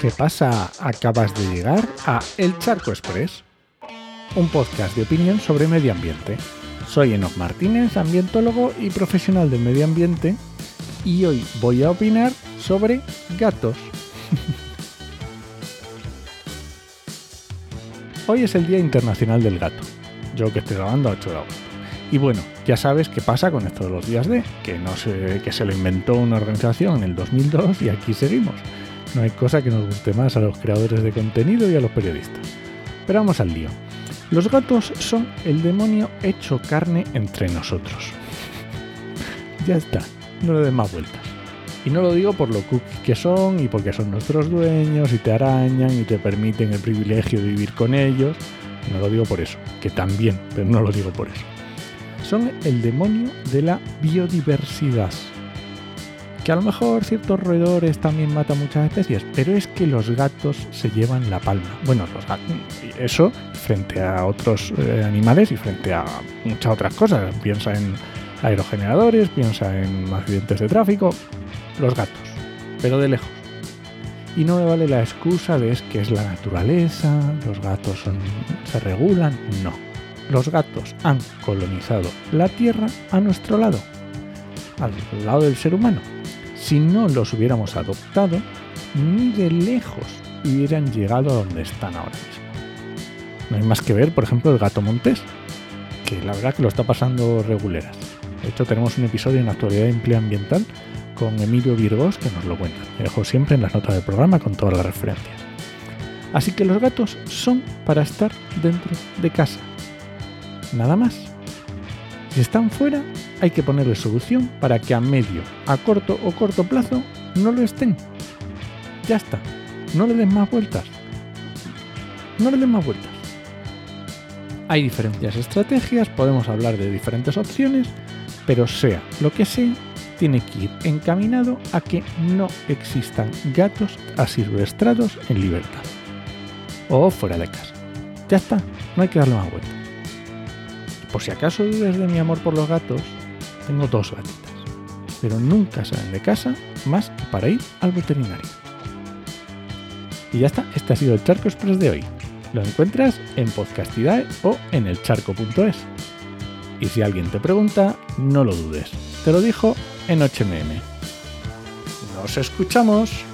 ¿Qué pasa? Acabas de llegar a El Charco Express, un podcast de opinión sobre medio ambiente. Soy Enoch Martínez, ambientólogo y profesional del medio ambiente, y hoy voy a opinar sobre gatos. hoy es el Día Internacional del Gato. Yo que estoy grabando a 8 de agosto. Y bueno, ya sabes qué pasa con esto de los días de, que no sé, que se lo inventó una organización en el 2002 y aquí seguimos. No hay cosa que nos guste más a los creadores de contenido y a los periodistas. Pero vamos al lío. Los gatos son el demonio hecho carne entre nosotros. ya está, no le des más vueltas. Y no lo digo por lo cookies que son y porque son nuestros dueños y te arañan y te permiten el privilegio de vivir con ellos. No lo digo por eso, que también, pero no lo digo por eso son el demonio de la biodiversidad. Que a lo mejor ciertos roedores también matan muchas especies, pero es que los gatos se llevan la palma. Bueno, los gatos, eso frente a otros eh, animales y frente a muchas otras cosas. Piensa en aerogeneradores, piensa en accidentes de tráfico, los gatos, pero de lejos. Y no me vale la excusa de es que es la naturaleza, los gatos se regulan, no los gatos han colonizado la Tierra a nuestro lado, al lado del ser humano. Si no los hubiéramos adoptado, ni de lejos hubieran llegado a donde están ahora mismo. No hay más que ver, por ejemplo, el gato montés, que la verdad que lo está pasando reguleras. De hecho, tenemos un episodio en actualidad de empleo ambiental con Emilio Virgos que nos lo cuenta. Me dejo siempre en las notas del programa con todas las referencias. Así que los gatos son para estar dentro de casa, nada más. Si están fuera, hay que ponerle solución para que a medio, a corto o corto plazo no lo estén. Ya está. No le den más vueltas. No le den más vueltas. Hay diferentes estrategias, podemos hablar de diferentes opciones, pero sea lo que sea, tiene que ir encaminado a que no existan gatos asilvestrados en libertad. O fuera de casa. Ya está, no hay que darle más vueltas. Por si acaso dudes de mi amor por los gatos, tengo dos gatitas, pero nunca salen de casa más que para ir al veterinario. Y ya está, este ha sido el Charco Express de hoy. Lo encuentras en Podcastidae o en elcharco.es. Y si alguien te pregunta, no lo dudes. Te lo dijo en HMM. ¡Nos escuchamos!